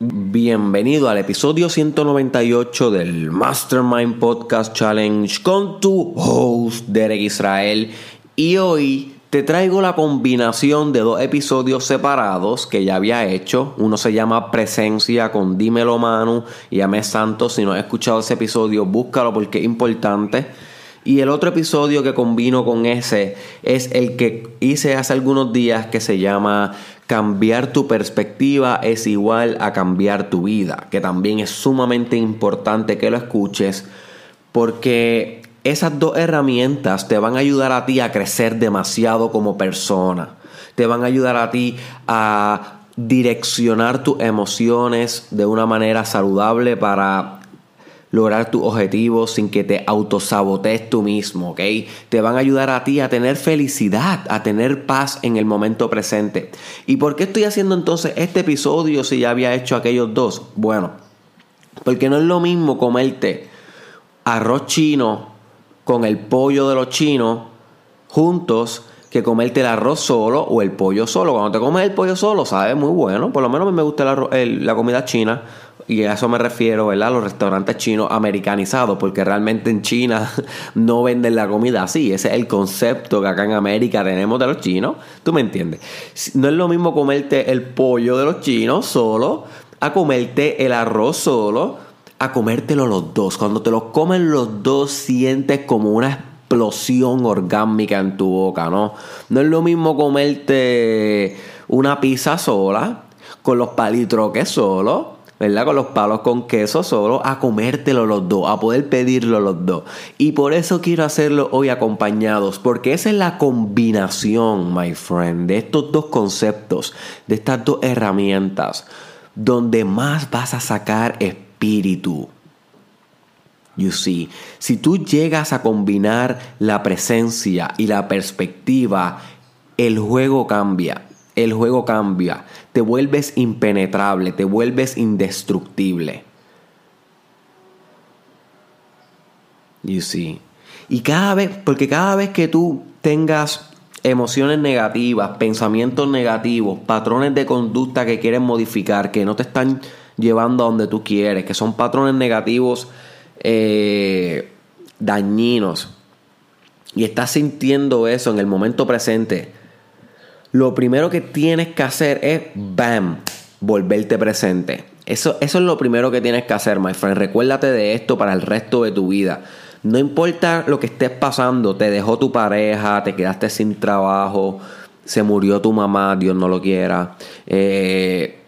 Bienvenido al episodio 198 del Mastermind Podcast Challenge con tu host Derek Israel y hoy te traigo la combinación de dos episodios separados que ya había hecho. Uno se llama Presencia con Dímelo Manu y Amé Santos. Si no has escuchado ese episodio, búscalo porque es importante. Y el otro episodio que combino con ese es el que hice hace algunos días que se llama Cambiar tu perspectiva es igual a cambiar tu vida, que también es sumamente importante que lo escuches porque esas dos herramientas te van a ayudar a ti a crecer demasiado como persona. Te van a ayudar a ti a direccionar tus emociones de una manera saludable para lograr tus objetivos sin que te autosabotees tú mismo, ¿ok? Te van a ayudar a ti a tener felicidad, a tener paz en el momento presente. ¿Y por qué estoy haciendo entonces este episodio si ya había hecho aquellos dos? Bueno, porque no es lo mismo comerte arroz chino con el pollo de los chinos juntos que comerte el arroz solo o el pollo solo. Cuando te comes el pollo solo, sabe muy bueno. Por lo menos a mí me gusta la comida china y a eso me refiero, ¿verdad? Los restaurantes chinos americanizados, porque realmente en China no venden la comida así. Ese es el concepto que acá en América tenemos de los chinos. ¿Tú me entiendes? No es lo mismo comerte el pollo de los chinos solo, a comerte el arroz solo, a comértelo los dos. Cuando te los comen los dos, sientes como una explosión orgánica en tu boca, ¿no? No es lo mismo comerte una pizza sola, con los palitroques solo ¿verdad? Con los palos con queso solo, a comértelo los dos, a poder pedirlo los dos. Y por eso quiero hacerlo hoy acompañados, porque esa es la combinación, my friend, de estos dos conceptos, de estas dos herramientas, donde más vas a sacar espíritu. You see, si tú llegas a combinar la presencia y la perspectiva, el juego cambia el juego cambia. Te vuelves impenetrable, te vuelves indestructible. You see. Y cada vez, porque cada vez que tú tengas emociones negativas, pensamientos negativos, patrones de conducta que quieres modificar, que no te están llevando a donde tú quieres, que son patrones negativos eh, dañinos, y estás sintiendo eso en el momento presente, lo primero que tienes que hacer es, bam, volverte presente. Eso, eso es lo primero que tienes que hacer, my friend. Recuérdate de esto para el resto de tu vida. No importa lo que estés pasando, te dejó tu pareja, te quedaste sin trabajo, se murió tu mamá, Dios no lo quiera. Eh,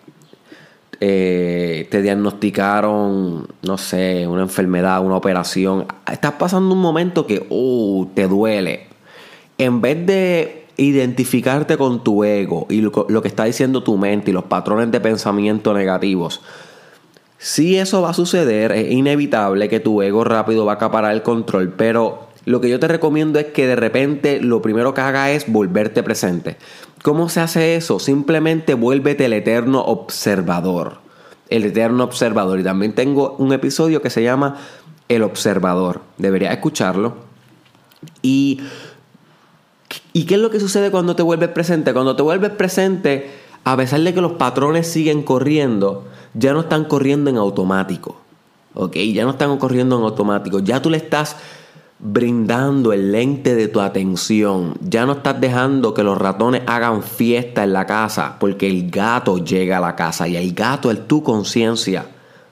eh, te diagnosticaron, no sé, una enfermedad, una operación. Estás pasando un momento que uh, te duele. En vez de identificarte con tu ego y lo, que está diciendo tu mente y los patrones de pensamiento negativos. Si eso va a suceder, es inevitable que tu ego rápido va a acaparar el control, pero lo que yo te recomiendo es que de repente lo primero que haga es volverte presente. ¿Cómo se hace eso? Simplemente vuélvete el eterno observador. El eterno observador. Y también tengo un episodio que se llama El observador. Deberías escucharlo. Y ¿Y qué es lo que sucede cuando te vuelves presente? Cuando te vuelves presente, a pesar de que los patrones siguen corriendo, ya no están corriendo en automático. ¿Ok? Ya no están corriendo en automático. Ya tú le estás brindando el lente de tu atención. Ya no estás dejando que los ratones hagan fiesta en la casa, porque el gato llega a la casa y el gato es tu conciencia.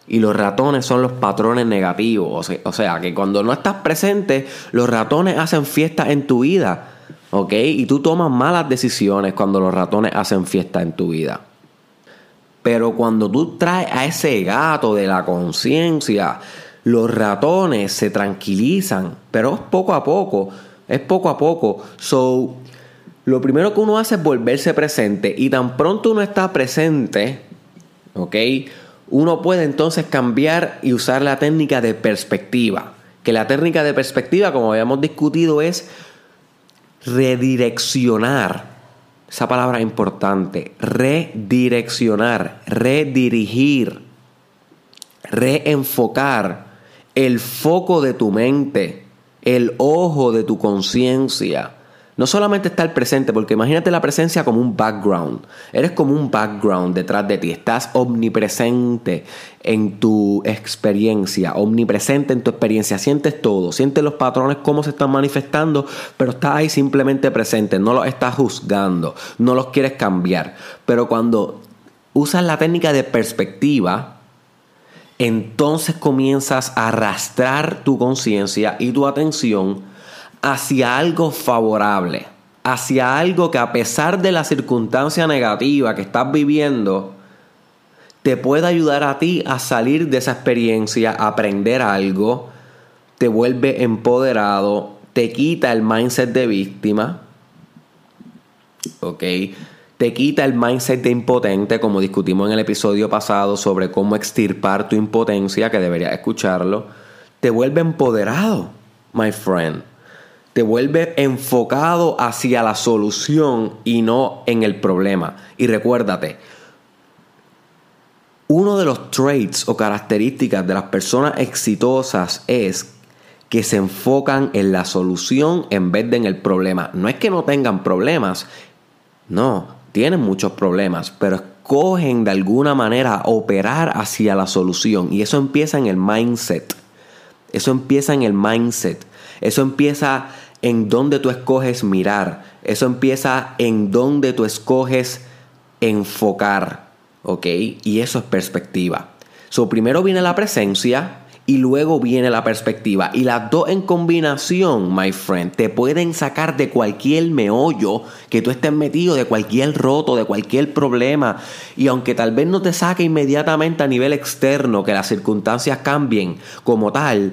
Y los ratones son los patrones negativos. O sea, que cuando no estás presente, los ratones hacen fiesta en tu vida ¿Ok? Y tú tomas malas decisiones cuando los ratones hacen fiesta en tu vida. Pero cuando tú traes a ese gato de la conciencia, los ratones se tranquilizan, pero es poco a poco, es poco a poco. So, lo primero que uno hace es volverse presente y tan pronto uno está presente, ¿ok? Uno puede entonces cambiar y usar la técnica de perspectiva. Que la técnica de perspectiva, como habíamos discutido, es redireccionar. Esa palabra importante. Redireccionar, redirigir, reenfocar el foco de tu mente, el ojo de tu conciencia, No solamente estar presente, porque imagínate la presencia como un background. Eres como un background detrás de ti. Estás omnipresente en tu experiencia, omnipresente en tu experiencia. Sientes todo, sientes los patrones, cómo se están manifestando, pero estás ahí simplemente presente. No los estás juzgando, no los quieres cambiar. Pero cuando usas la técnica de perspectiva, entonces comienzas a arrastrar tu conciencia y tu atención hacia algo favorable, hacia algo que a pesar de la circunstancia negativa que estás viviendo, te puede ayudar a ti a salir de esa experiencia, a aprender algo, te vuelve empoderado, te quita el mindset de víctima, ¿ok? Te quita el mindset de impotente, como discutimos en el episodio pasado sobre cómo extirpar tu impotencia, que deberías escucharlo. Te vuelve empoderado, my friend. Te vuelve enfocado hacia la solución y no en el problema. Y recuérdate, uno de los traits o características de las personas exitosas es que se enfocan en la solución en vez de en el problema. No es que no tengan problemas, no, tienen muchos problemas, pero escogen de alguna manera operar hacia la solución. Y eso empieza en el mindset. Eso empieza en el mindset. Eso empieza en donde tú escoges mirar. Eso empieza en donde tú escoges enfocar. ¿Ok? Y eso es perspectiva. So, primero viene la presencia, y luego viene la perspectiva. Y las dos en combinación, my friend, te pueden sacar de cualquier meollo que tú estés metido, de cualquier roto, de cualquier problema. Y aunque tal vez no te saque inmediatamente a nivel externo, que las circunstancias cambien como tal,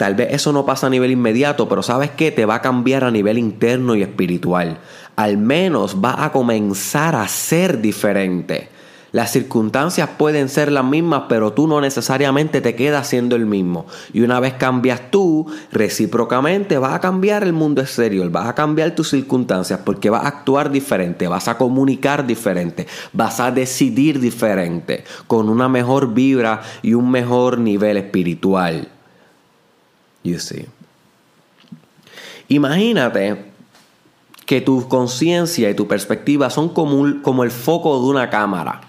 Tal vez eso no pasa a nivel inmediato, pero sabes que te va a cambiar a nivel interno y espiritual. Al menos va a comenzar a ser diferente. Las circunstancias pueden ser las mismas, pero tú no necesariamente te quedas siendo el mismo. Y una vez cambias tú, recíprocamente vas a cambiar el mundo exterior, vas a cambiar tus circunstancias porque vas a actuar diferente, vas a comunicar diferente, vas a decidir diferente, con una mejor vibra y un mejor nivel espiritual. You see. Imagínate que tu conciencia y tu perspectiva son como, el foco de una cámara.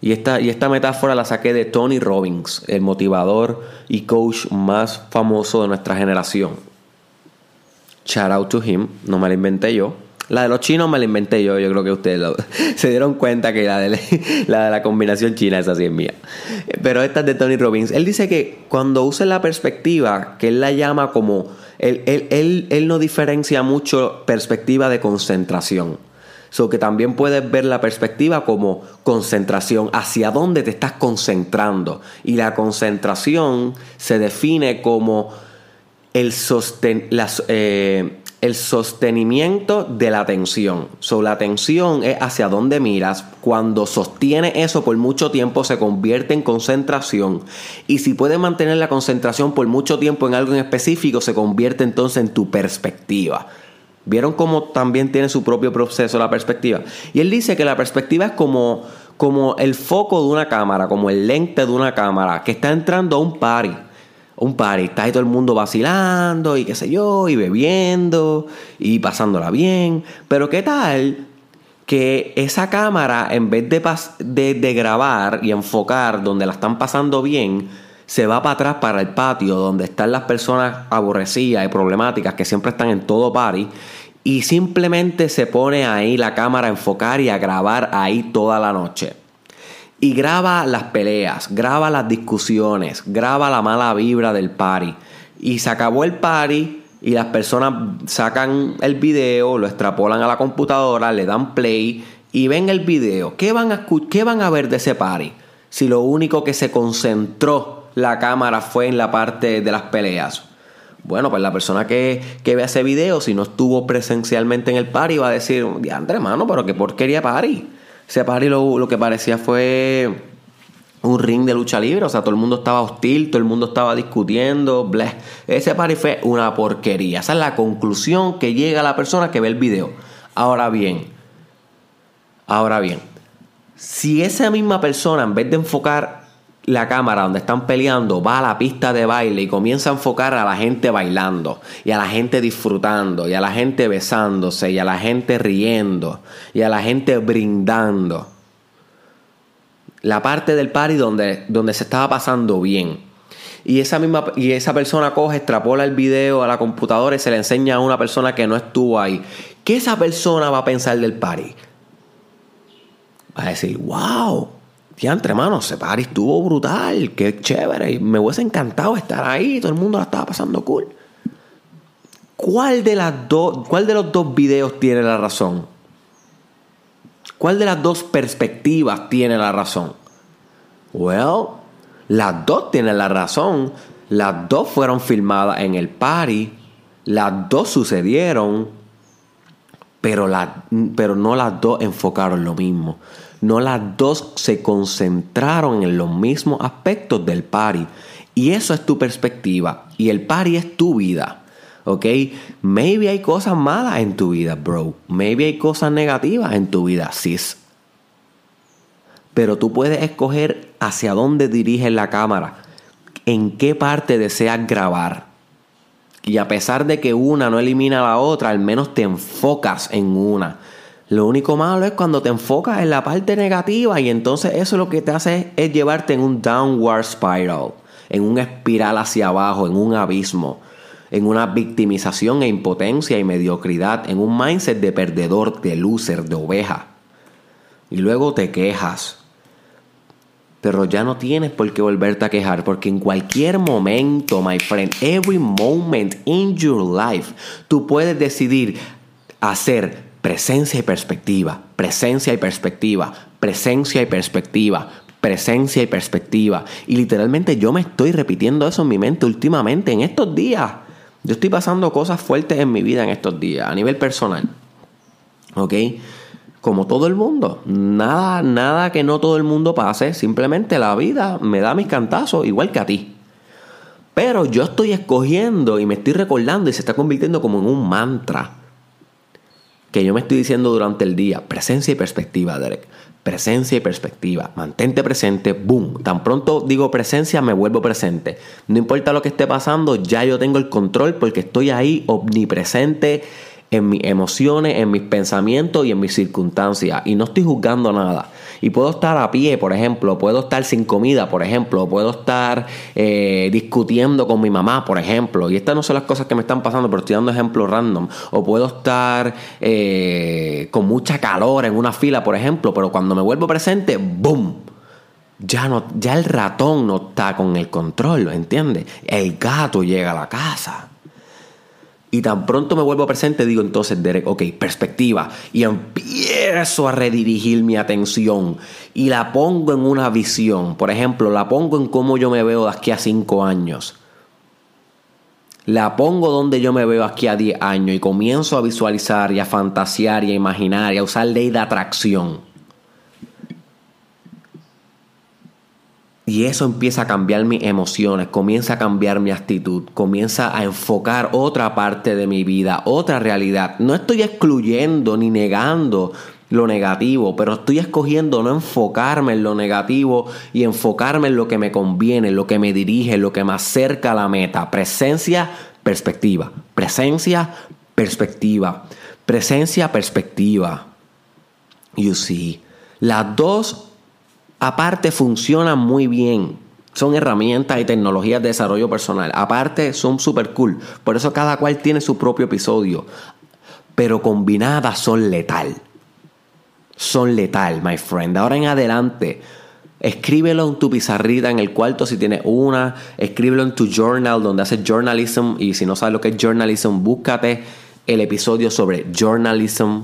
Y esta, y esta metáfora la saqué de Tony Robbins, el motivador y coach más famoso de nuestra generación. Shout out to him, no me la inventé yo. La de los chinos me la inventé yo, yo creo que ustedes se dieron cuenta que la de, la combinación china es así es mía. Pero esta es de Tony Robbins. Él dice que cuando usa la perspectiva, que él la llama como, él, él, él, él no diferencia mucho perspectiva de concentración. So que también puedes ver la perspectiva como concentración, hacia dónde te estás concentrando. Y la concentración se define como el, eh, el sostenimiento de la atención. So, la atención es hacia dónde miras. Cuando sostiene eso por mucho tiempo se convierte en concentración. Y si puedes mantener la concentración por mucho tiempo en algo en específico, se convierte entonces en tu perspectiva. ¿Vieron cómo también tiene su propio proceso la perspectiva? Y él dice que la perspectiva es como, como el foco de una cámara, como el lente de una cámara que está entrando a un party. Un party, está ahí todo el mundo vacilando y qué sé yo, y bebiendo y pasándola bien. Pero ¿qué tal que esa cámara, en vez de, de, de grabar y enfocar donde la están pasando bien, se va para atrás para el patio donde están las personas aborrecidas y problemáticas que siempre están en todo party y simplemente se pone ahí la cámara a enfocar y a grabar ahí toda la noche. Y graba las peleas, graba las discusiones, graba la mala vibra del party. Y se acabó el party y las personas sacan el video, lo extrapolan a la computadora, le dan play y ven el video. ¿Qué van a, qué van a ver de ese party? Si lo único que se concentró la cámara fue en la parte de las peleas. Bueno, pues la persona que, que ese video, si no estuvo presencialmente en el party, va a decir, diandre, hermano, pero qué porquería party. Ese party lo, lo que parecía fue un ring de lucha libre, o sea, todo el mundo estaba hostil, todo el mundo estaba discutiendo, bleh. Ese party fue una porquería. Esa es la conclusión que llega la persona que ve el video. Ahora bien, ahora bien, si esa misma persona, en vez de enfocar la cámara donde están peleando va a la pista de baile y comienza a enfocar a la gente bailando y a la gente disfrutando y a la gente besándose y a la gente riendo y a la gente brindando. La parte del party donde, donde se estaba pasando bien. Y esa misma y esa persona coge, extrapola el video a la computadora y se le enseña a una persona que no estuvo ahí. ¿Qué esa persona va a pensar del party? Va a decir, wow, entre hermano, ese party estuvo brutal, qué chévere. Me hubiese encantado estar ahí, todo el mundo la estaba pasando cool. ¿Cuál de, las dos, ¿Cuál de los dos videos tiene la razón? ¿Cuál de las dos perspectivas tiene la razón? Well, las dos tienen la razón. Las dos fueron filmadas en el party. Las dos sucedieron. Pero, pero no las dos enfocaron lo mismo. No las dos se concentraron en los mismos aspectos del party. Y eso es tu perspectiva. Y el party es tu vida. ¿Ok? Maybe hay cosas malas en tu vida, bro. Maybe hay cosas negativas en tu vida, sis. Pero tú puedes escoger hacia dónde diriges la cámara. En qué parte deseas grabar. Y a pesar de que una no elimina a la otra, al menos te enfocas en una. Lo único malo es cuando te enfocas en la parte negativa y entonces eso lo que te hace es llevarte en un downward spiral, en una espiral hacia abajo, en un abismo, en una victimización e impotencia y mediocridad, en un mindset de perdedor, de loser, de oveja. Y luego te quejas. Pero ya no tienes por qué volverte a quejar, porque en cualquier momento, my friend, every moment in your life, tú puedes decidir hacer presencia y perspectiva, presencia y perspectiva, presencia y perspectiva, presencia y perspectiva. Y literalmente yo me estoy repitiendo eso en mi mente últimamente, en estos días. Yo estoy pasando cosas fuertes en mi vida en estos días, a nivel personal. ¿Ok? Como todo el mundo. Nada, nada que no todo el mundo pase. Simplemente la vida me da mis cantazos, igual que a ti. Pero yo estoy escogiendo y me estoy recordando y se está convirtiendo como en un mantra que yo me estoy diciendo durante el día. Presencia y perspectiva, Derek. Presencia y perspectiva. Mantente presente. Boom. Tan pronto digo presencia, me vuelvo presente. No importa lo que esté pasando, ya yo tengo el control porque estoy ahí omnipresente en mis emociones, en mis pensamientos y en mis circunstancias. Y no estoy juzgando nada. Y puedo estar a pie, por ejemplo, puedo estar sin comida, por ejemplo, puedo estar eh, discutiendo con mi mamá, por ejemplo. Y estas no son las cosas que me están pasando, pero estoy dando ejemplos random. O puedo estar eh, con mucha calor en una fila, por ejemplo, pero cuando me vuelvo presente, ¡boom! Ya, no, ya el ratón no está con el control, ¿entiendes? El gato llega a la casa. Y tan pronto me vuelvo presente, digo entonces, Derek, ok, perspectiva. Y empiezo a redirigir mi atención y la pongo en una visión. Por ejemplo, la pongo en cómo yo me veo de aquí a cinco años. La pongo donde yo me veo aquí a 10 años y comienzo a visualizar y a fantasear y a imaginar y a usar ley de atracción. Y eso empieza a cambiar mis emociones, comienza a cambiar mi actitud, comienza a enfocar otra parte de mi vida, otra realidad. No estoy excluyendo ni negando lo negativo, pero estoy escogiendo no enfocarme en lo negativo y enfocarme en lo que me conviene, en lo que me dirige, lo que me acerca a la meta. Presencia, perspectiva. Presencia, perspectiva. Presencia, perspectiva. You see. Las dos Aparte funcionan muy bien. Son herramientas y tecnologías de desarrollo personal. Aparte son super cool. Por eso cada cual tiene su propio episodio. Pero combinadas son letal. Son letal, my friend. Ahora en adelante. Escríbelo en tu pizarrita en el cuarto si tienes una. Escríbelo en tu journal donde haces journalism. Y si no sabes lo que es journalism, búscate el episodio sobre journalism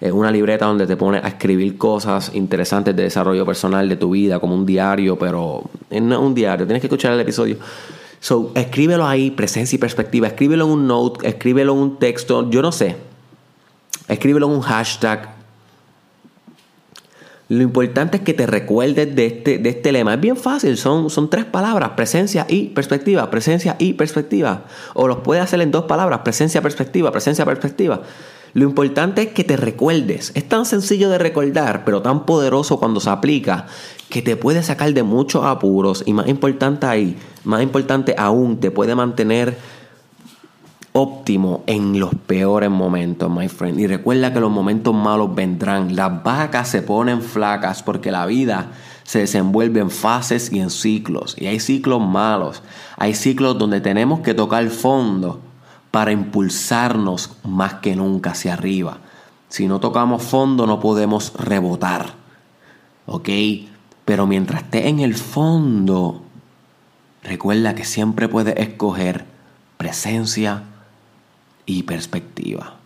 es una libreta donde te pones a escribir cosas interesantes de desarrollo personal de tu vida, como un diario, pero no es un diario, tienes que escuchar el episodio. So, escríbelo ahí, presencia y perspectiva. Escríbelo en un note, escríbelo en un texto, yo no sé. Escríbelo en un hashtag. Lo importante es que te recuerdes de este, de este lema. Es bien fácil, son, son tres palabras, presencia y perspectiva, presencia y perspectiva. O los puedes hacer en dos palabras, presencia, perspectiva, presencia, perspectiva. Lo importante es que te recuerdes. Es tan sencillo de recordar, pero tan poderoso cuando se aplica, que te puede sacar de muchos apuros y más importante ahí, más importante aún, te puede mantener óptimo en los peores momentos, my friend. Y recuerda que los momentos malos vendrán. Las vacas se ponen flacas porque la vida se desenvuelve en fases y en ciclos. Y hay ciclos malos. Hay ciclos donde tenemos que tocar fondo para impulsarnos más que nunca hacia arriba. Si no tocamos fondo no podemos rebotar. ¿Ok? Pero mientras esté en el fondo, recuerda que siempre puedes escoger presencia, y perspectiva.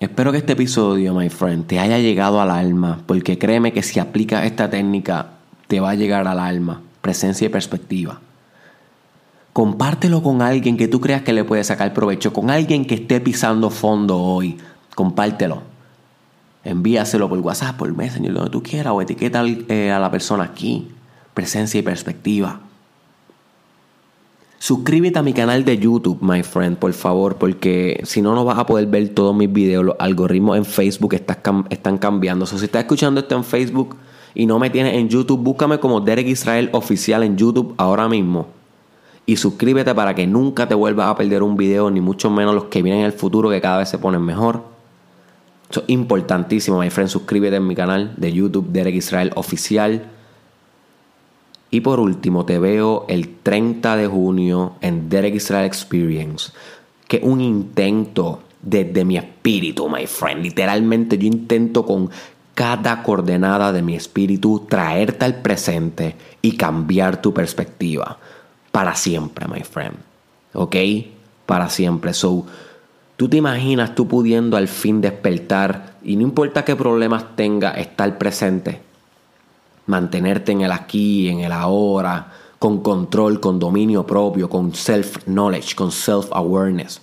Espero que este episodio, my friend, te haya llegado al alma, porque créeme que si aplicas esta técnica, te va a llegar al alma, presencia y perspectiva. Compártelo con alguien que tú creas que le puede sacar provecho, con alguien que esté pisando fondo hoy. Compártelo envíaselo por WhatsApp, por Messenger, donde tú quieras, o etiqueta eh, a la persona aquí. Presencia y perspectiva. Suscríbete a mi canal de YouTube, my friend, por favor, porque si no, no vas a poder ver todos mis videos. Los algoritmos en Facebook están cambiando. O si estás escuchando esto en Facebook y no me tienes en YouTube, búscame como Derek Israel Oficial en YouTube ahora mismo. Y suscríbete para que nunca te vuelvas a perder un video, ni mucho menos los que vienen en el futuro, que cada vez se ponen mejor. Esto es importantísimo, my friend. Suscríbete en mi canal de YouTube, Derek Israel Oficial. Y por último, te veo el 30 de junio en Derek Israel Experience, que es un intento desde mi espíritu, my friend. Literalmente yo intento con cada coordenada de mi espíritu traerte al presente y cambiar tu perspectiva. Para siempre, my friend. ¿Ok? Para siempre. So, Tú te imaginas tú pudiendo al fin despertar y no importa qué problemas tenga, estar presente, mantenerte en el aquí, en el ahora, con control, con dominio propio, con self-knowledge, con self-awareness.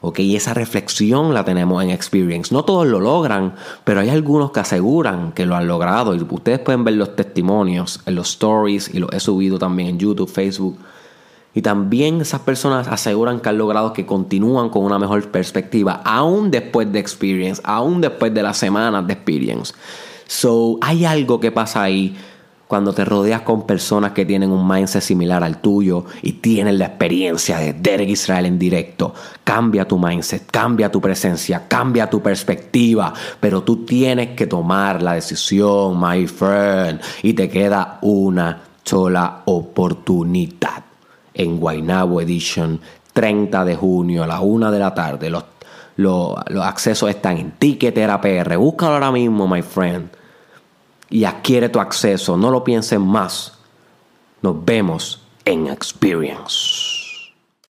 ¿Ok? Y esa reflexión la tenemos en Experience. No todos lo logran, pero hay algunos que aseguran que lo han logrado. Y ustedes pueden ver los testimonios en los stories y los he subido también en YouTube, Facebook y también esas personas aseguran que han logrado que continúan con una mejor perspectiva, aún después de experience, aún después de las semanas de experience. So, hay algo que pasa ahí cuando te rodeas con personas que tienen un mindset similar al tuyo y tienen la experiencia de Derek Israel en directo. Cambia tu mindset, cambia tu presencia, cambia tu perspectiva, pero tú tienes que tomar la decisión, my friend, y te queda una sola oportunidad en Guaynabo Edition, 30 de junio a las 1 de la tarde. Los, accesos están en Ticketera PR. Búscalo ahora mismo, my friend. Y adquiere tu acceso. No lo pienses más. Nos vemos en Experience.